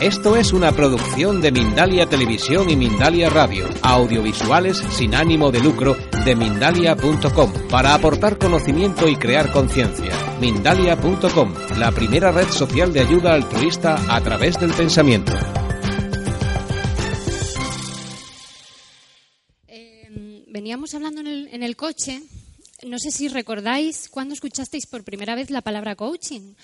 Esto es una producción de Mindalia Televisión y Mindalia Radio, audiovisuales sin ánimo de lucro de mindalia.com, para aportar conocimiento y crear conciencia. Mindalia.com, la primera red social de ayuda altruista a través del pensamiento. Eh, veníamos hablando en el, en el coche, no sé si recordáis cuándo escuchasteis por primera vez la palabra coaching.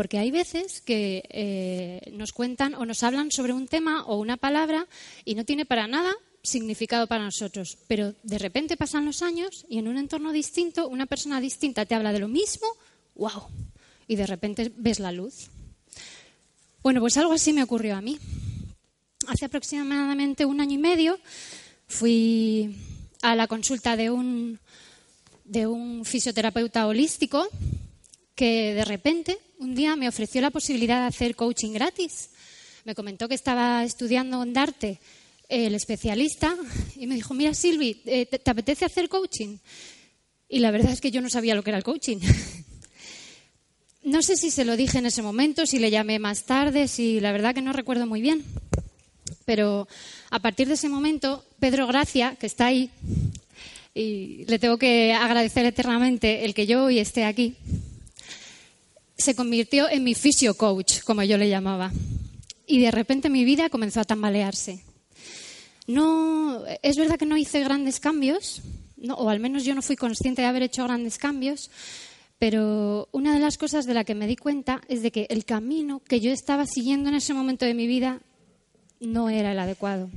Porque hay veces que eh, nos cuentan o nos hablan sobre un tema o una palabra y no tiene para nada significado para nosotros. Pero de repente pasan los años y en un entorno distinto, una persona distinta te habla de lo mismo, ¡wow! Y de repente ves la luz. Bueno, pues algo así me ocurrió a mí. Hace aproximadamente un año y medio fui a la consulta de un, de un fisioterapeuta holístico que de repente un día me ofreció la posibilidad de hacer coaching gratis. Me comentó que estaba estudiando en Darte el especialista y me dijo, mira Silvi, eh, ¿te, ¿te apetece hacer coaching? Y la verdad es que yo no sabía lo que era el coaching. No sé si se lo dije en ese momento, si le llamé más tarde, si la verdad que no recuerdo muy bien. Pero a partir de ese momento, Pedro Gracia, que está ahí, y le tengo que agradecer eternamente el que yo hoy esté aquí, se convirtió en mi fisio coach, como yo le llamaba. Y de repente mi vida comenzó a tambalearse. No, es verdad que no hice grandes cambios, o al menos yo no fui consciente de haber hecho grandes cambios, pero una de las cosas de la que me di cuenta es de que el camino que yo estaba siguiendo en ese momento de mi vida no era el adecuado.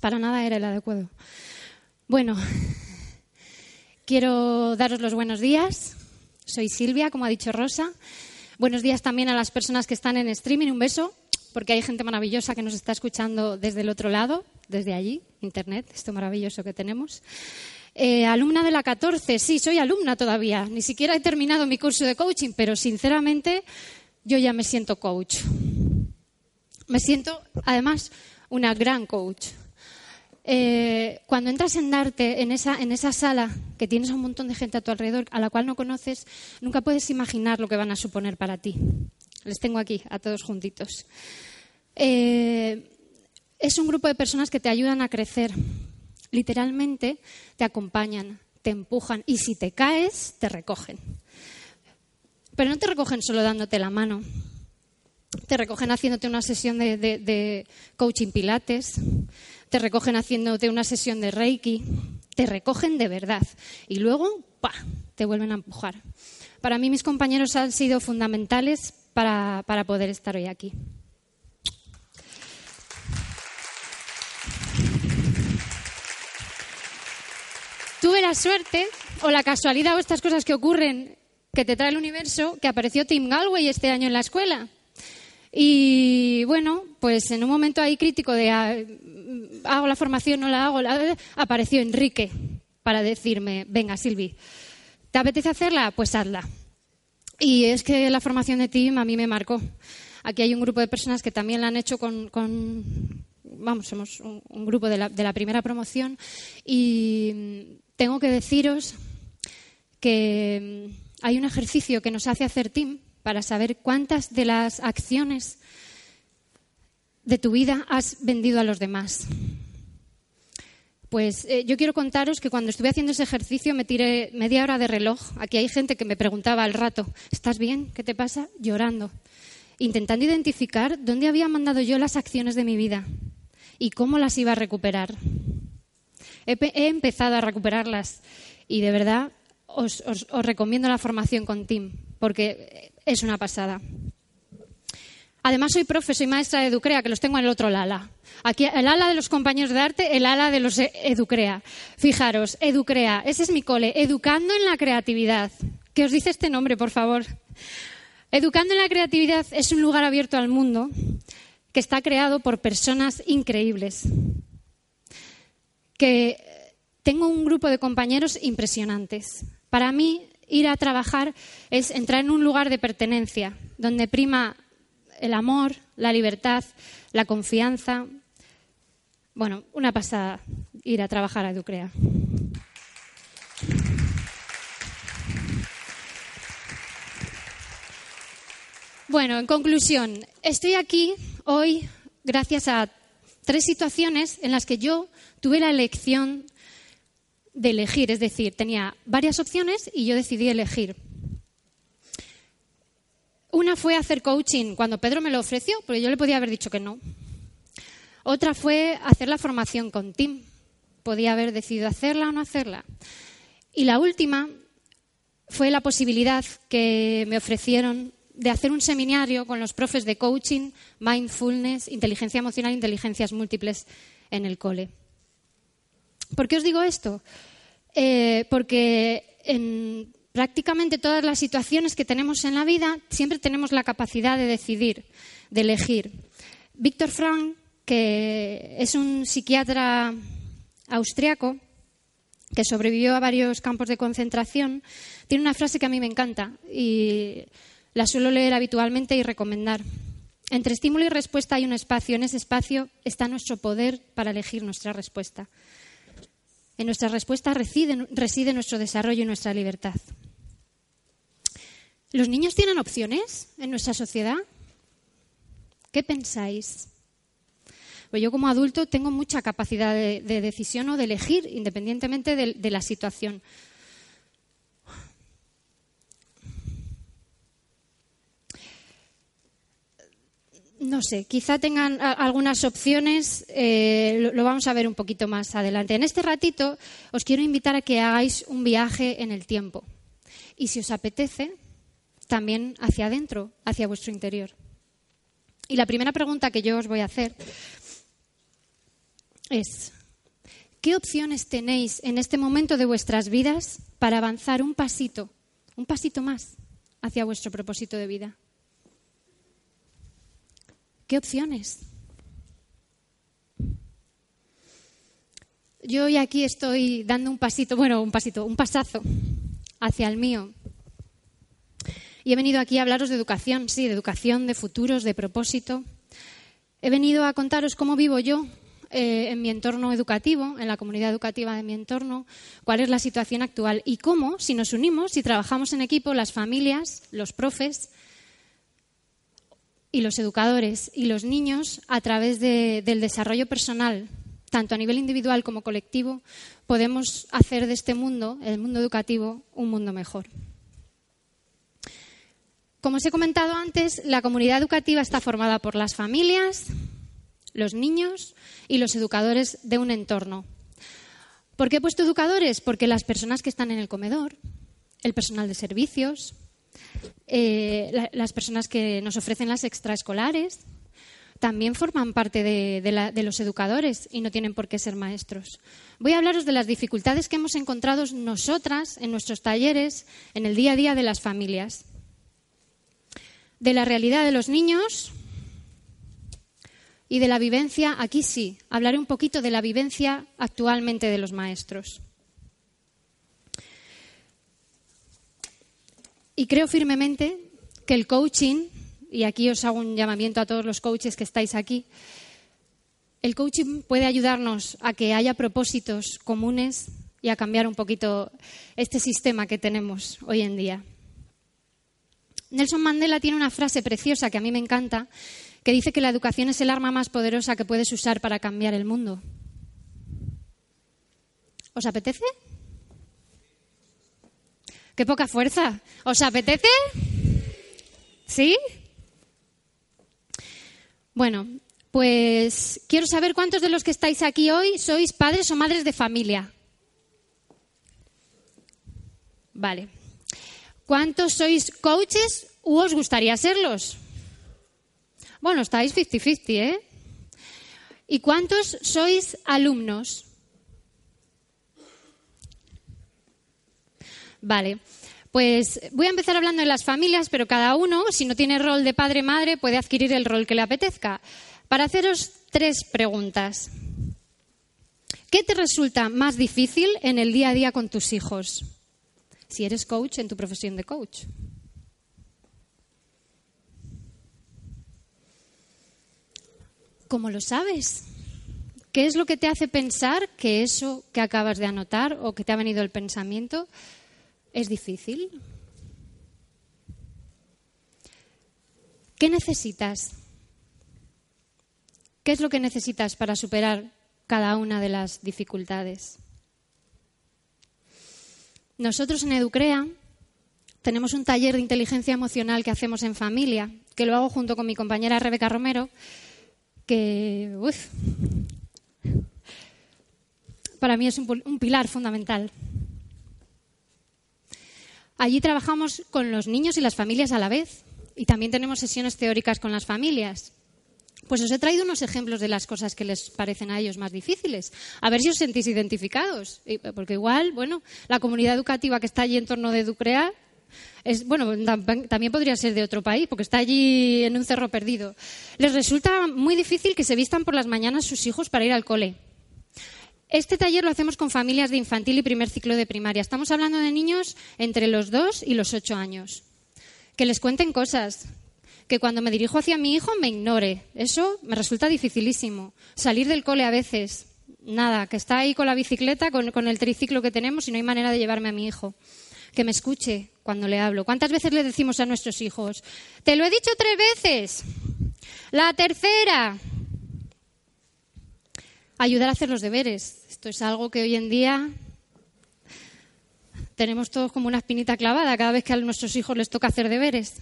Para nada era el adecuado. Bueno, quiero daros los buenos días. Soy Silvia, como ha dicho Rosa. Buenos días también a las personas que están en streaming. Un beso, porque hay gente maravillosa que nos está escuchando desde el otro lado, desde allí, Internet, esto maravilloso que tenemos. Eh, alumna de la 14, sí, soy alumna todavía. Ni siquiera he terminado mi curso de coaching, pero sinceramente yo ya me siento coach. Me siento, además, una gran coach. Eh, cuando entras en Darte, en esa, en esa sala, que tienes a un montón de gente a tu alrededor a la cual no conoces, nunca puedes imaginar lo que van a suponer para ti. Les tengo aquí, a todos juntitos. Eh, es un grupo de personas que te ayudan a crecer. Literalmente te acompañan, te empujan y si te caes, te recogen. Pero no te recogen solo dándote la mano. Te recogen haciéndote una sesión de, de coaching pilates, te recogen haciéndote una sesión de Reiki, te recogen de verdad y luego ¡pa! te vuelven a empujar. Para mí mis compañeros han sido fundamentales para, para poder estar hoy aquí. Tuve la suerte o la casualidad o estas cosas que ocurren que te trae el universo que apareció Tim Galway este año en la escuela. Y bueno, pues en un momento ahí crítico de ah, hago la formación, no la hago, la... apareció Enrique para decirme, venga Silvi, ¿te apetece hacerla? Pues hazla. Y es que la formación de Tim a mí me marcó. Aquí hay un grupo de personas que también la han hecho con, vamos, somos un, grupo de la, de la primera promoción y tengo que deciros que hay un ejercicio que nos hace hacer Tim para saber cuántas de las acciones de tu vida has vendido a los demás. Pues eh, yo quiero contaros que cuando estuve haciendo ese ejercicio me tiré media hora de reloj. Aquí hay gente que me preguntaba al rato, ¿estás bien? ¿Qué te pasa? Llorando, intentando identificar dónde había mandado yo las acciones de mi vida y cómo las iba a recuperar. He, empezado a recuperarlas y de verdad os, os recomiendo la formación con Tim, porque es una pasada. Además, soy profe, soy maestra de Educrea, que los tengo en el otro ala. Aquí, el ala de los compañeros de arte, el ala de los Educrea. Fijaros, Educrea, ese es mi cole, Educando en la Creatividad. ¿Qué os dice este nombre, por favor? Educando en la Creatividad es un lugar abierto al mundo que está creado por personas increíbles. Que tengo un grupo de compañeros impresionantes. Para mí, ir a trabajar es entrar en un lugar de pertenencia, donde prima el amor, la libertad, la confianza. Bueno, una pasada ir a trabajar a Educrea. Bueno, en conclusión, estoy aquí hoy gracias a tres situaciones en las que yo tuve la elección de elegir, es decir, tenía varias opciones y yo decidí elegir. Una fue hacer coaching cuando Pedro me lo ofreció, porque yo le podía haber dicho que no. Otra fue hacer la formación con Tim. Podía haber decidido hacerla o no hacerla. Y la última fue la posibilidad que me ofrecieron de hacer un seminario con los profes de coaching, mindfulness, inteligencia emocional inteligencias múltiples en el cole. ¿Por qué os digo esto? Eh, porque en prácticamente todas las situaciones que tenemos en la vida siempre tenemos la capacidad de decidir, de elegir. Víctor Frank, que es un psiquiatra austriaco que sobrevivió a varios campos de concentración, tiene una frase que a mí me encanta y la suelo leer habitualmente y recomendar. Entre estímulo y respuesta hay un espacio. En ese espacio está nuestro poder para elegir nuestra respuesta. En nuestra respuesta reside, reside nuestro desarrollo y nuestra libertad. ¿Los niños tienen opciones en nuestra sociedad? ¿Qué pensáis? Pues yo como adulto tengo mucha capacidad de, decisión o de elegir independientemente de la situación. no sé, quizá tengan algunas opciones, eh, lo, vamos a ver un poquito más adelante. En este ratito os quiero invitar a que hagáis un viaje en el tiempo y si os apetece, también hacia adentro, hacia vuestro interior. Y la primera pregunta que yo os voy a hacer es, ¿qué opciones tenéis en este momento de vuestras vidas para avanzar un pasito, un pasito más hacia vuestro propósito de vida? ¿Qué opciones? Yo hoy aquí estoy dando un pasito, bueno, un pasito, un pasazo hacia el mío. Y he venido aquí a hablaros de educación, sí, de educación, de futuros, de propósito. He venido a contaros cómo vivo yo eh, en mi entorno educativo, en la comunidad educativa de mi entorno, cuál es la situación actual y cómo, si nos unimos, si trabajamos en equipo, las familias, los profes, y los educadores y los niños, a través del desarrollo personal, tanto a nivel individual como colectivo, podemos hacer de este mundo, el mundo educativo, un mundo mejor. Como os he comentado antes, la comunidad educativa está formada por las familias, los niños y los educadores de un entorno. ¿Por qué he puesto educadores? Porque las personas que están en el comedor, el personal de servicios, eh, las personas que nos ofrecen las extraescolares también forman parte de, los educadores y no tienen por qué ser maestros. Voy a hablaros de las dificultades que hemos encontrado nosotras en nuestros talleres, en el día a día de las familias, de la realidad de los niños y de la vivencia, aquí sí, hablaré un poquito de la vivencia actualmente de los maestros. Y creo firmemente que el coaching, y aquí os hago un llamamiento a todos los coaches que estáis aquí, el coaching puede ayudarnos a que haya propósitos comunes y a cambiar un poquito este sistema que tenemos hoy en día. Nelson Mandela tiene una frase preciosa que a mí me encanta, que dice que la educación es el arma más poderosa que puedes usar para cambiar el mundo. ¿Os apetece? Qué poca fuerza. ¿Os apetece? ¿Sí? Bueno, pues quiero saber cuántos de los que estáis aquí hoy sois padres o madres de familia. Vale. ¿Cuántos sois coaches u os gustaría serlos? Bueno, estáis 50-50, ¿eh? ¿Y cuántos sois alumnos? Vale. Pues voy a empezar hablando de las familias, pero cada uno, si no tiene rol de padre-madre, puede adquirir el rol que le apetezca. Para haceros tres preguntas. ¿Qué te resulta más difícil en el día a día con tus hijos? Si eres coach en tu profesión de coach. ¿Cómo lo sabes? ¿Qué es lo que te hace pensar que eso que acabas de anotar o que te ha venido el pensamiento ¿Es difícil? ¿Qué necesitas? ¿Qué es lo que necesitas para superar cada una de las dificultades? Nosotros en Educrea tenemos un taller de inteligencia emocional que hacemos en familia, que lo hago junto con mi compañera Rebeca Romero, que para mí es un, pilar fundamental. Allí trabajamos con los niños y las familias a la vez y también tenemos sesiones teóricas con las familias. Pues os he traído unos ejemplos de las cosas que les parecen a ellos más difíciles. A ver si os sentís identificados. Porque igual, bueno, la comunidad educativa que está allí en torno de Ducrea es, bueno, también podría ser de otro país, porque está allí en un cerro perdido. Les resulta muy difícil que se vistan por las mañanas sus hijos para ir al cole. Este taller lo hacemos con familias de infantil y primer ciclo de primaria. Estamos hablando de niños entre los dos y los ocho años. Que les cuenten cosas, que cuando me dirijo hacia mi hijo me ignore. Eso me resulta dificilísimo. Salir del cole a veces, nada, que está ahí con la bicicleta, con, el triciclo que tenemos y no hay manera de llevarme a mi hijo. Que me escuche cuando le hablo. ¿Cuántas veces le decimos a nuestros hijos? Te lo he dicho tres veces. La tercera ayudar a hacer los deberes. Esto es algo que hoy en día tenemos todos como una espinita clavada cada vez que a nuestros hijos les toca hacer deberes.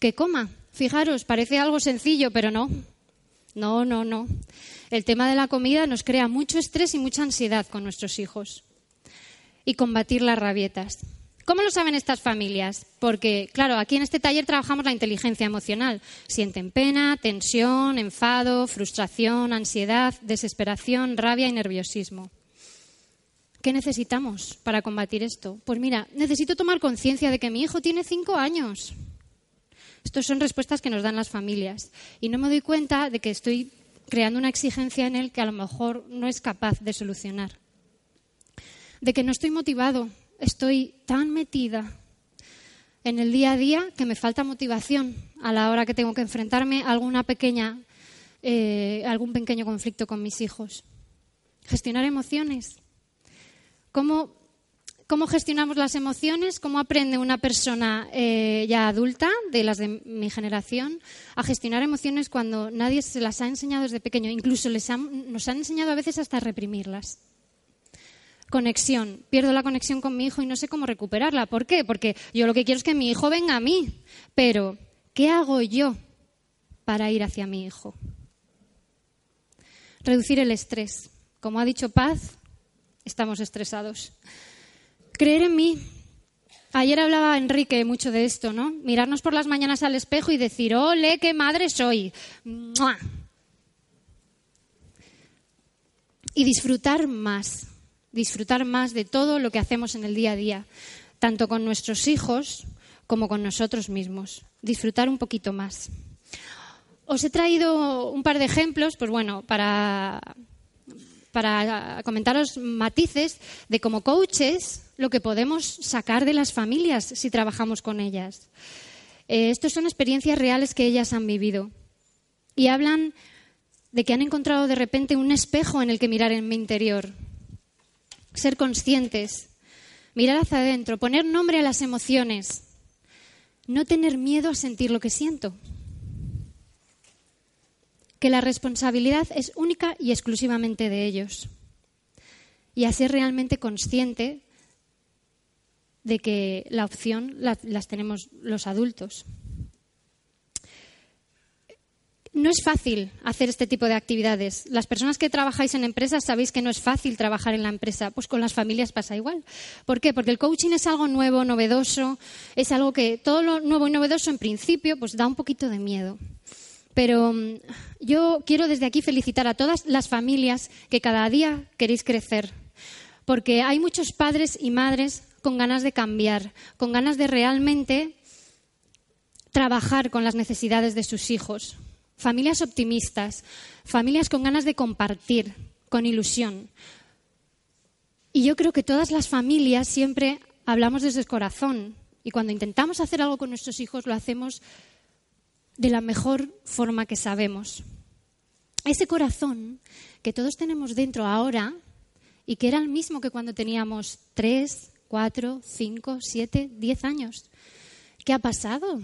Que coma. Fijaros, parece algo sencillo, pero no. No, no, no. El tema de la comida nos crea mucho estrés y mucha ansiedad con nuestros hijos. Y combatir las rabietas. ¿Cómo lo saben estas familias? Porque, claro, aquí en este taller trabajamos la inteligencia emocional. Sienten pena, tensión, enfado, frustración, ansiedad, desesperación, rabia y nerviosismo. ¿Qué necesitamos para combatir esto? Pues mira, necesito tomar conciencia de que mi hijo tiene cinco años. Estas son respuestas que nos dan las familias. Y no me doy cuenta de que estoy creando una exigencia en él que a lo mejor no es capaz de solucionar. De que no estoy motivado estoy tan metida en el día a día que me falta motivación a la hora que tengo que enfrentarme a alguna pequeña, eh, algún pequeño conflicto con mis hijos. Gestionar emociones. ¿Cómo, cómo gestionamos las emociones? ¿Cómo aprende una persona eh, ya adulta, de las de mi generación, a gestionar emociones cuando nadie se las ha enseñado desde pequeño? Incluso nos han enseñado a veces hasta reprimirlas. Conexión. Pierdo la conexión con mi hijo y no sé cómo recuperarla. ¿Por qué? Porque yo lo que quiero es que mi hijo venga a mí. Pero, ¿qué hago yo para ir hacia mi hijo? Reducir el estrés. Como ha dicho Paz, estamos estresados. Creer en mí. Ayer hablaba Enrique mucho de esto, ¿no? Mirarnos por las mañanas al espejo y decir, ¡ole, qué madre soy! Y disfrutar más disfrutar más de todo lo que hacemos en el día a día, tanto con nuestros hijos como con nosotros mismos. Disfrutar un poquito más. Os he traído un par de ejemplos, pues bueno, para, para comentaros matices de como coaches lo que podemos sacar de las familias si trabajamos con ellas. Eh, Estas son experiencias reales que ellas han vivido y hablan de que han encontrado de repente un espejo en el que mirar en mi interior, ser conscientes, mirar hacia adentro, poner nombre a las emociones, no tener miedo a sentir lo que siento. Que la responsabilidad es única y exclusivamente de ellos. Y a ser realmente consciente de que la opción la, las tenemos los adultos. No es fácil hacer este tipo de actividades. Las personas que trabajáis en empresas sabéis que no es fácil trabajar en la empresa. Pues con las familias pasa igual. ¿Por qué? Porque el coaching es algo nuevo, novedoso, es algo que todo lo nuevo y novedoso en principio pues da un poquito de miedo. Pero mm, yo quiero desde aquí felicitar a todas las familias que cada día queréis crecer. Porque hay muchos padres y madres con ganas de cambiar, con ganas de realmente trabajar con las necesidades de sus hijos familias optimistas, familias con ganas de compartir, con ilusión. Y yo creo que todas las familias siempre hablamos desde el corazón y cuando intentamos hacer algo con nuestros hijos lo hacemos de la mejor forma que sabemos. Ese corazón que todos tenemos dentro ahora y que era el mismo que cuando teníamos tres, cuatro, cinco, siete, diez años. ¿Qué ha pasado?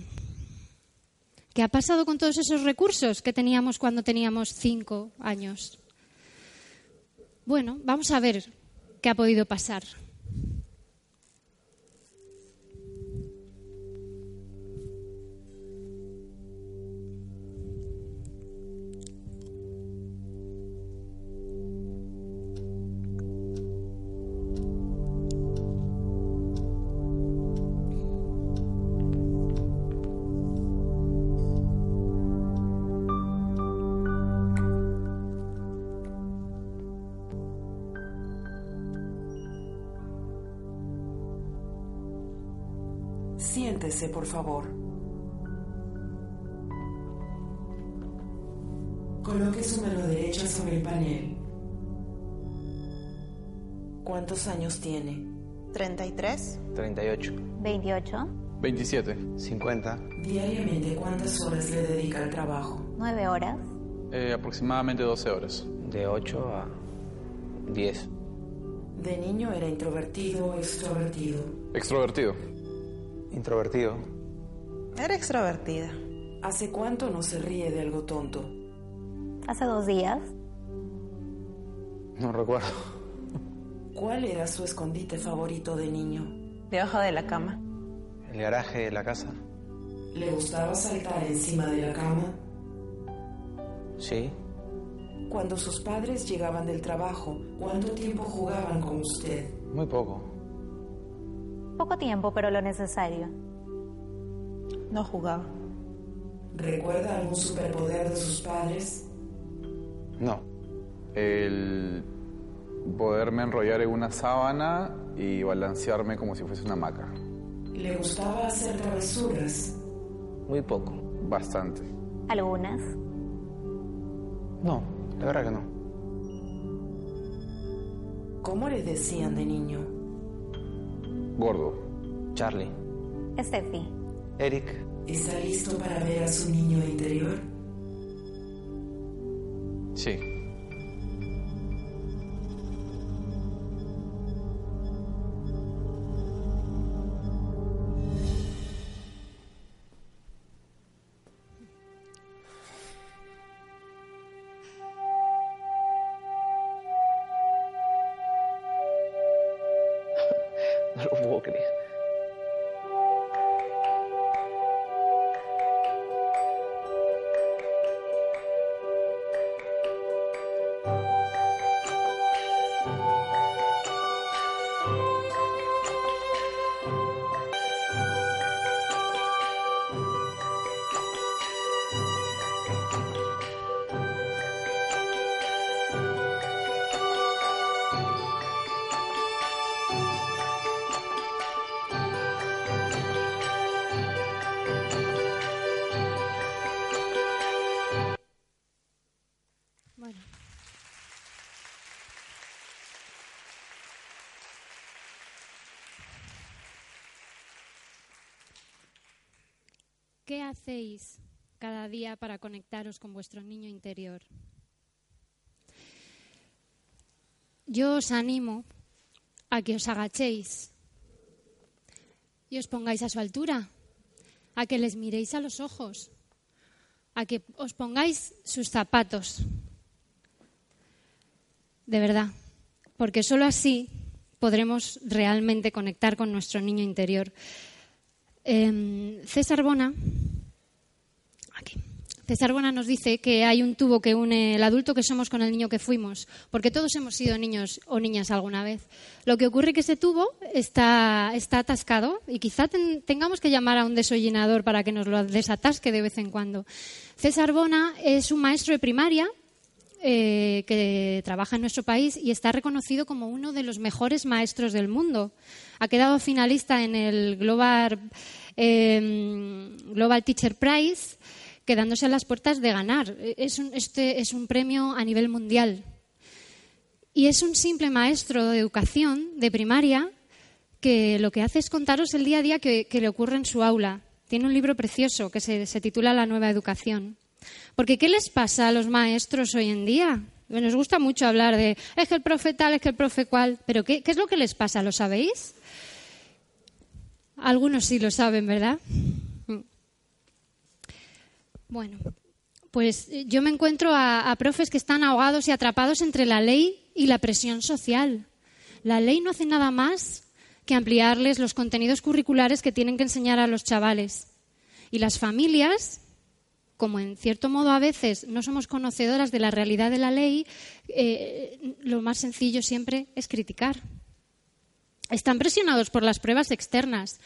¿Qué ha pasado con todos esos recursos que teníamos cuando teníamos cinco años? Bueno, vamos a ver qué ha podido pasar. Siéntese, por favor. Coloque su mano derecha sobre el panel. ¿Cuántos años tiene? 33, 38, 28, 27, 50, Diariamente, ¿cuántas horas le dedica al trabajo? 9 horas, eh, aproximadamente 12 horas. de 8 a 10. ¿De niño era introvertido o extrovertido? Extrovertido. Introvertido, era extrovertida. ¿Hace cuánto no se ríe de algo tonto? Hace dos días, no recuerdo. ¿Cuál era su escondite favorito de niño? debajo de la cama. El garaje de la casa, ¿Le gustaba saltar encima de la cama? sí, Cuando sus padres llegaban del trabajo, ¿cuánto tiempo jugaban con usted? muy poco. Poco tiempo, pero lo necesario. No jugaba. ¿Recuerda algún superpoder de sus padres? No, El poderme enrollar en una sábana y balancearme como si fuese una hamaca. ¿Le gustaba hacer travesuras? muy poco. Bastante. Algunas. No, la verdad que no. ¿Cómo le decían de niño? Gordo. Charlie, Steffi, Eric, ¿Está listo para ver a su niño interior? Sí. No conectaros con vuestro niño interior? Yo os animo a que os agachéis y os pongáis a su altura, a que les miréis a los ojos, a que os pongáis sus zapatos. De verdad, porque solo así podremos realmente conectar con nuestro niño interior. Em, César Bona, César Bona nos dice que hay un tubo que une el adulto que somos con el niño que fuimos, porque todos hemos sido niños o niñas alguna vez. Lo que ocurre es que ese tubo está, atascado y quizá ten- tengamos que llamar a un desollinador para que nos lo desatasque de vez en cuando. César Bona es un maestro de primaria eh, que trabaja en nuestro país y está reconocido como uno de los mejores maestros del mundo. Ha quedado finalista en el Global, eh, Global Teacher Prize, quedándose a las puertas de ganar. Es un, este es un premio a nivel mundial. Y es un simple maestro de educación de primaria que lo que hace es contaros el día a día que, que le ocurre en su aula. Tiene un libro precioso que se, se titula La nueva educación. Porque ¿qué les pasa a los maestros hoy en día? Nos gusta mucho hablar de es que el profe tal, es que el profe cual, pero ¿qué, qué es lo que les pasa? ¿Lo sabéis? Algunos sí lo saben, ¿verdad? Bueno, pues eh, yo me encuentro a, profes que están ahogados y atrapados entre la ley y la presión social. La ley no hace nada más que ampliarles los contenidos curriculares que tienen que enseñar a los chavales. Y las familias, como en cierto modo a veces no somos conocedoras de la realidad de la ley, eh, lo más sencillo siempre es criticar. Están presionados por las pruebas externas.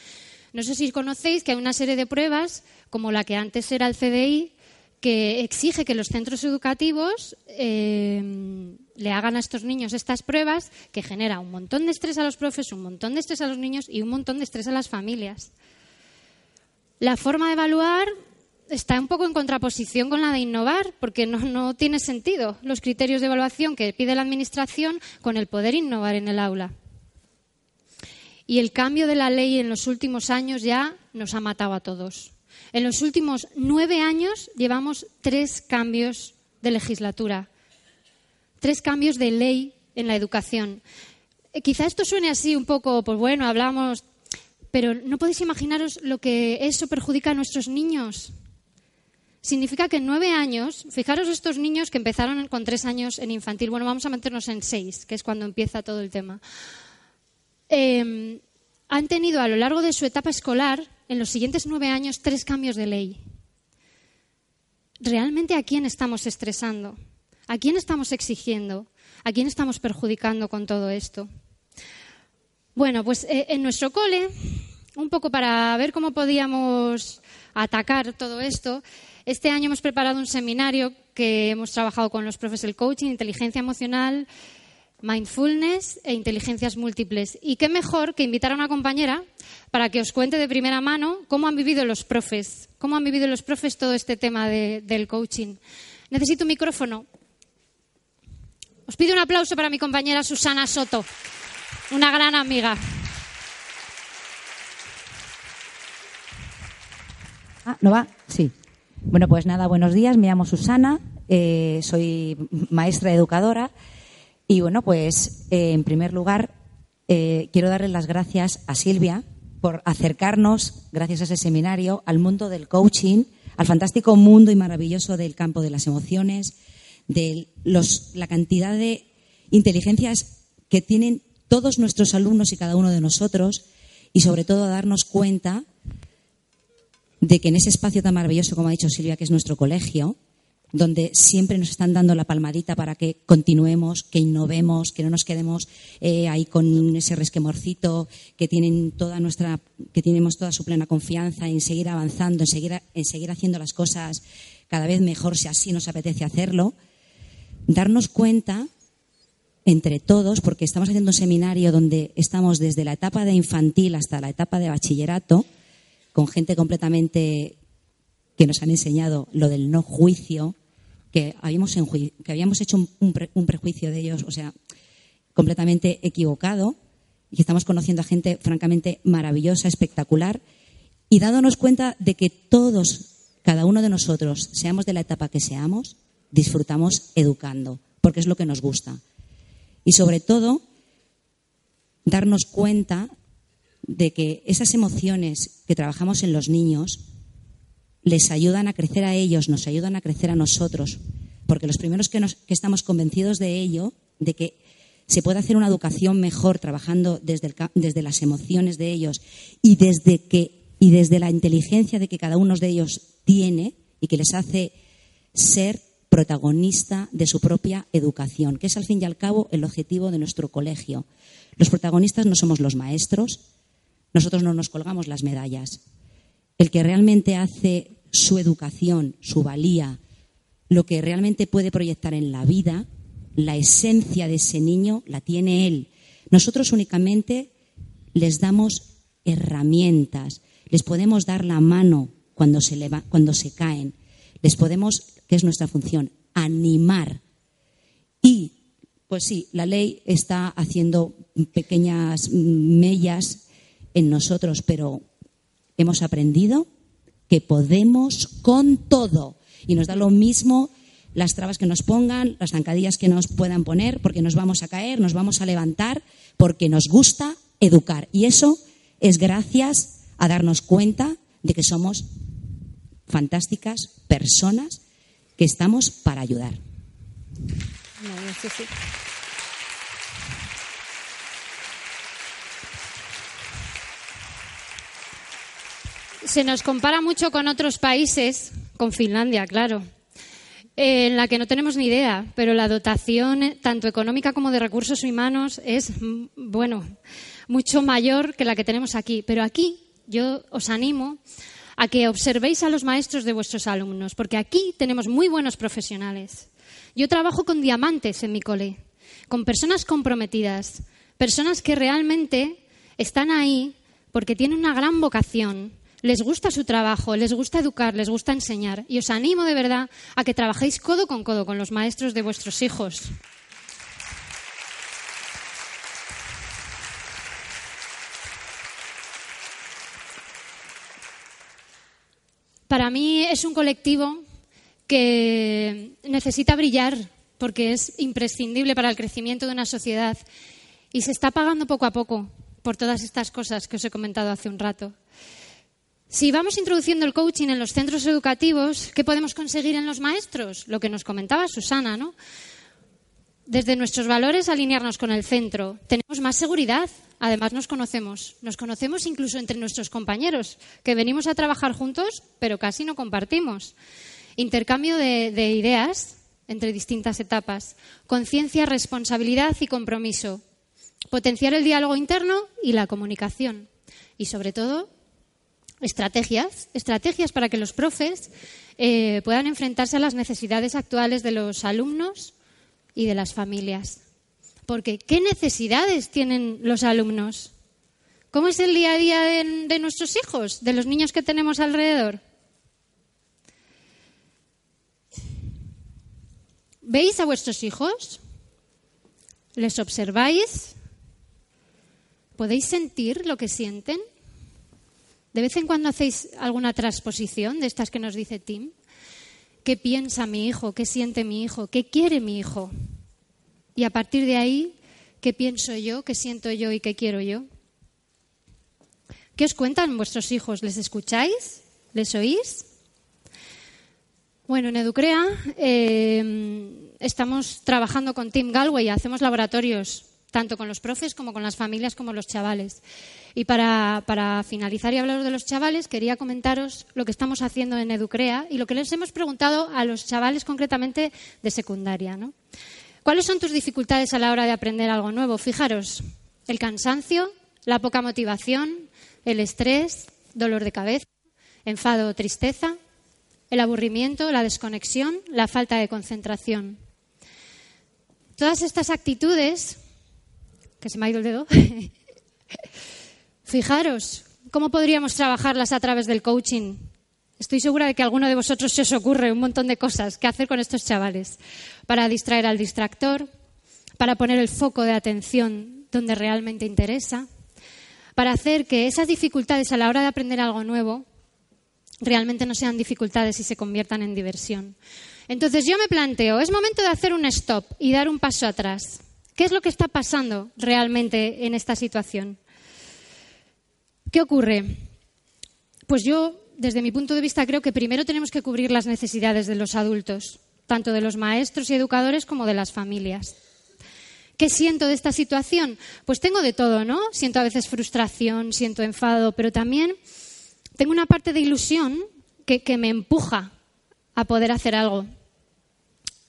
No sé si conocéis que hay una serie de pruebas, como la que antes era el CDI, que exige que los centros educativos eh, le hagan a estos niños estas pruebas, que genera un montón de estrés a los profes, un montón de estrés a los niños y un montón de estrés a las familias. La forma de evaluar está un poco en contraposición con la de innovar, porque no, no tiene sentido los criterios de evaluación que pide la Administración con el poder innovar en el aula. Y el cambio de la ley en los últimos años ya nos ha matado a todos. En los últimos nueve años llevamos tres cambios de legislatura, tres cambios de ley en la educación. Eh, quizá esto suene así un poco, pues bueno, hablamos, pero no podéis imaginaros lo que eso perjudica a nuestros niños. Significa que en nueve años, fijaros estos niños que empezaron con tres años en infantil, bueno, vamos a meternos en seis, que es cuando empieza todo el tema. Eh, han tenido a lo largo de su etapa escolar, en los siguientes nueve años, tres cambios de ley. ¿Realmente a quién estamos estresando? ¿A quién estamos exigiendo? ¿A quién estamos perjudicando con todo esto? Bueno, pues eh, en nuestro cole, un poco para ver cómo podíamos atacar todo esto, este año hemos preparado un seminario que hemos trabajado con los profes del coaching, inteligencia emocional, mindfulness e inteligencias múltiples. Y qué mejor que invitar a una compañera para que os cuente de primera mano cómo han vivido los profes, cómo han vivido los profes todo este tema de, del coaching. Necesito un micrófono. Os pido un aplauso para mi compañera Susana Soto, una gran amiga. Ah, ¿no va? Sí. Bueno, pues nada, buenos días. Me llamo Susana, eh, soy maestra educadora y bueno, pues eh, en primer lugar eh, quiero darle las gracias a Silvia por acercarnos, gracias a ese seminario, al mundo del coaching, al fantástico mundo y maravilloso del campo de las emociones, de la cantidad de inteligencias que tienen todos nuestros alumnos y cada uno de nosotros y sobre todo a darnos cuenta de que en ese espacio tan maravilloso, como ha dicho Silvia, que es nuestro colegio, donde siempre nos están dando la palmadita para que continuemos, que innovemos, que no nos quedemos eh, ahí con ese resquemorcito, que tienen toda nuestra, que tenemos toda su plena confianza en seguir avanzando, en seguir, en seguir haciendo las cosas cada vez mejor si así nos apetece hacerlo, darnos cuenta entre todos, porque estamos haciendo un seminario donde estamos desde la etapa de infantil hasta la etapa de bachillerato, con gente completamente que nos han enseñado lo del no juicio, que habíamos, que habíamos hecho un, un, prejuicio de ellos, o sea, completamente equivocado, y estamos conociendo a gente francamente maravillosa, espectacular, y dándonos cuenta de que todos, cada uno de nosotros, seamos de la etapa que seamos, disfrutamos educando, porque es lo que nos gusta. Y sobre todo, darnos cuenta de que esas emociones que trabajamos en los niños les ayudan a crecer a ellos, nos ayudan a crecer a nosotros, porque los primeros que, nos, que estamos convencidos de ello, de que se puede hacer una educación mejor trabajando desde, desde las emociones de ellos y desde, que, y desde la inteligencia de que cada uno de ellos tiene y que les hace ser protagonista de su propia educación, que es al fin y al cabo el objetivo de nuestro colegio. Los protagonistas no somos los maestros, nosotros no nos colgamos las medallas. El que realmente hace su educación, su valía, lo que realmente puede proyectar en la vida, la esencia de ese niño la tiene él. Nosotros únicamente les damos herramientas, les podemos dar la mano cuando se, cuando se caen, les podemos, que es nuestra función, animar. Y, pues sí, la ley está haciendo pequeñas mellas en nosotros, pero hemos aprendido que podemos con todo. Y nos da lo mismo las trabas que nos pongan, las zancadillas que nos puedan poner, porque nos vamos a caer, nos vamos a levantar, porque nos gusta educar. Y eso es gracias a darnos cuenta de que somos fantásticas personas que estamos para ayudar. Sí. Se nos compara mucho con otros países, con Finlandia, claro, en la que no tenemos ni idea, pero la dotación, tanto económica como de recursos humanos, es, mm, bueno, mucho mayor que la que tenemos aquí. Pero aquí yo os animo a que observéis a los maestros de vuestros alumnos, porque aquí tenemos muy buenos profesionales. Yo trabajo con diamantes en mi cole, con personas comprometidas, personas que realmente están ahí porque tienen una gran vocación, les gusta su trabajo, les gusta educar, les gusta enseñar. Y os animo de verdad a que trabajéis codo con codo con los maestros de vuestros hijos. Para mí es un colectivo que necesita brillar porque es imprescindible para el crecimiento de una sociedad y se está pagando poco a poco por todas estas cosas que os he comentado hace un rato. Si vamos introduciendo el coaching en los centros educativos, ¿qué podemos conseguir en los maestros? Lo que nos comentaba Susana, ¿no? Desde nuestros valores, alinearnos con el centro. Tenemos más seguridad. Además, nos conocemos. Nos conocemos incluso entre nuestros compañeros, que venimos a trabajar juntos, pero casi no compartimos. Intercambio de, de ideas entre distintas etapas. Conciencia, responsabilidad y compromiso. Potenciar el diálogo interno y la comunicación. Y, sobre todo, estrategias, estrategias para que los profes eh, puedan enfrentarse a las necesidades actuales de los alumnos y de las familias. Porque, ¿qué necesidades tienen los alumnos? ¿Cómo es el día a día de, de nuestros hijos, de los niños que tenemos alrededor? ¿Veis a vuestros hijos? ¿Les observáis? ¿Podéis sentir lo que sienten? ¿De vez en cuando hacéis alguna transposición de estas que nos dice Tim? ¿Qué piensa mi hijo? ¿Qué siente mi hijo? ¿Qué quiere mi hijo? Y a partir de ahí, ¿qué pienso yo? ¿Qué siento yo y qué quiero yo? ¿Qué os cuentan vuestros hijos? ¿Les escucháis? ¿Les oís? Bueno, en Educrea eh, estamos trabajando con Tim Galway, hacemos laboratorios tanto con los profes como con las familias como los chavales. Y para, finalizar y hablar de los chavales, quería comentaros lo que estamos haciendo en Educrea y lo que les hemos preguntado a los chavales concretamente de secundaria. ¿Cuáles son tus dificultades a la hora de aprender algo nuevo? Fijaros, el cansancio, la poca motivación, el estrés, dolor de cabeza, enfado o tristeza, el aburrimiento, la desconexión, la falta de concentración. Todas estas actitudes que se me ha ido el dedo. Fijaros, ¿cómo podríamos trabajarlas a través del coaching? Estoy segura de que a alguno de vosotros se os ocurre un montón de cosas que hacer con estos chavales para distraer al distractor, para poner el foco de atención donde realmente interesa, para hacer que esas dificultades a la hora de aprender algo nuevo realmente no sean dificultades y se conviertan en diversión. Entonces yo me planteo, es momento de hacer un stop y dar un paso atrás. ¿Qué es lo que está pasando realmente en esta situación? ¿Qué ocurre? Pues yo, desde mi punto de vista, creo que primero tenemos que cubrir las necesidades de los adultos, tanto de los maestros y educadores como de las familias. ¿Qué siento de esta situación? Pues tengo de todo, ¿no? Siento a veces frustración, siento enfado, pero también tengo una parte de ilusión que, me empuja a poder hacer algo.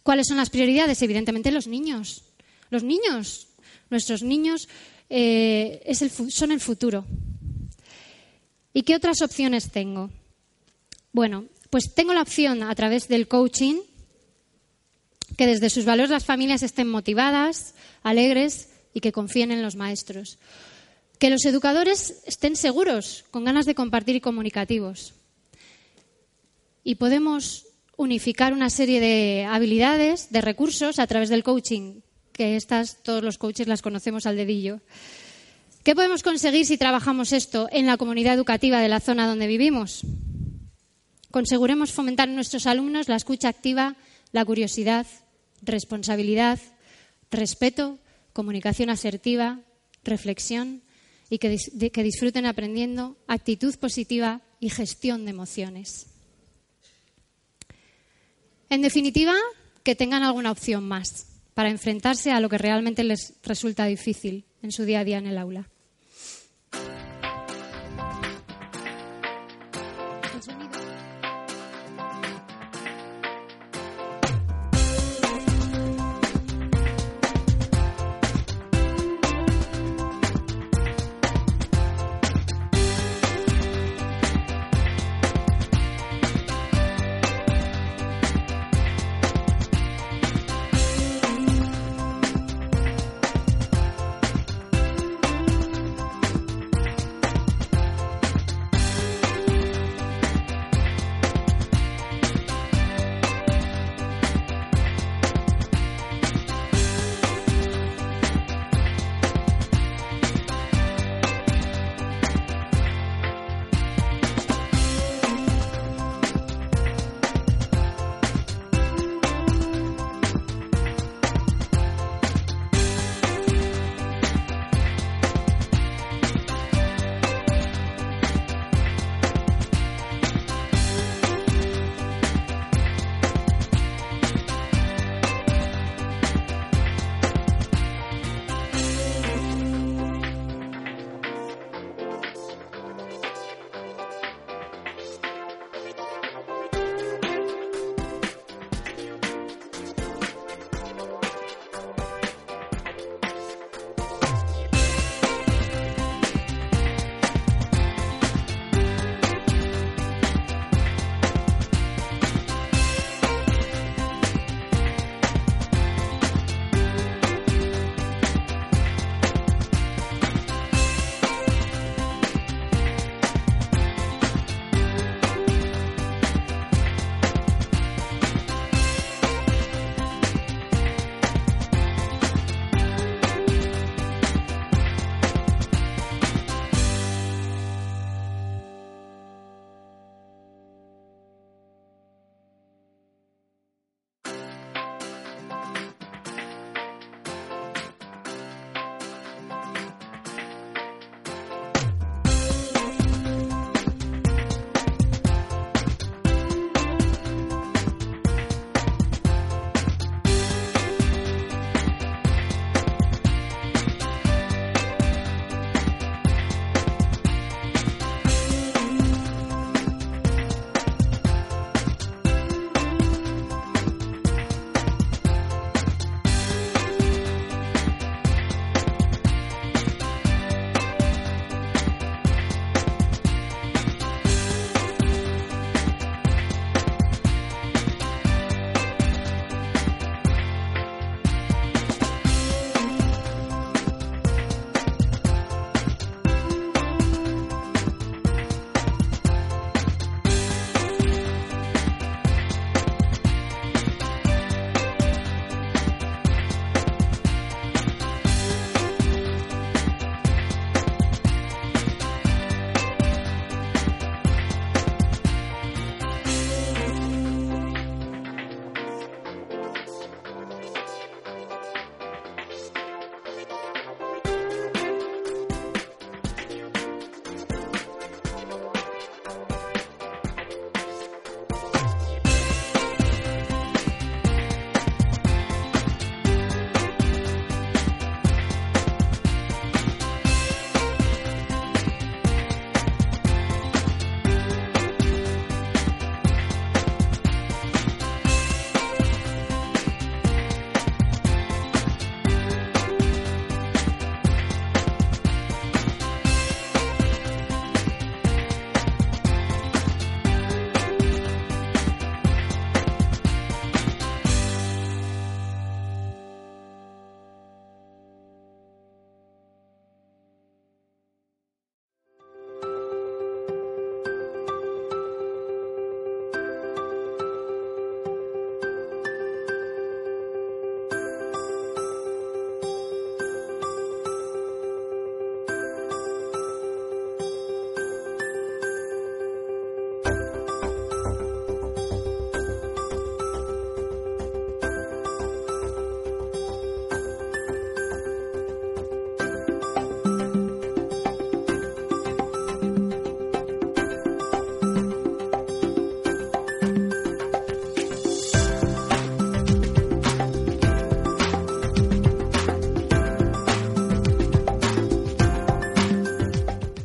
¿Cuáles son las prioridades? Evidentemente los niños. Los niños, nuestros niños, eh, son el futuro. ¿Y qué otras opciones tengo? Bueno, pues tengo la opción a través del coaching que desde sus valores las familias estén motivadas, alegres y que confíen en los maestros. Que los educadores estén seguros, con ganas de compartir y comunicativos. Y podemos unificar una serie de habilidades, de recursos a través del coaching que estas todos los coaches las conocemos al dedillo. ¿Qué podemos conseguir si trabajamos esto en la comunidad educativa de la zona donde vivimos? Conseguremos fomentar en nuestros alumnos la escucha activa, la curiosidad, responsabilidad, respeto, comunicación asertiva, reflexión y que, que disfruten aprendiendo actitud positiva y gestión de emociones. En definitiva, que tengan alguna opción más para enfrentarse a lo que realmente les resulta difícil en su día a día en el aula.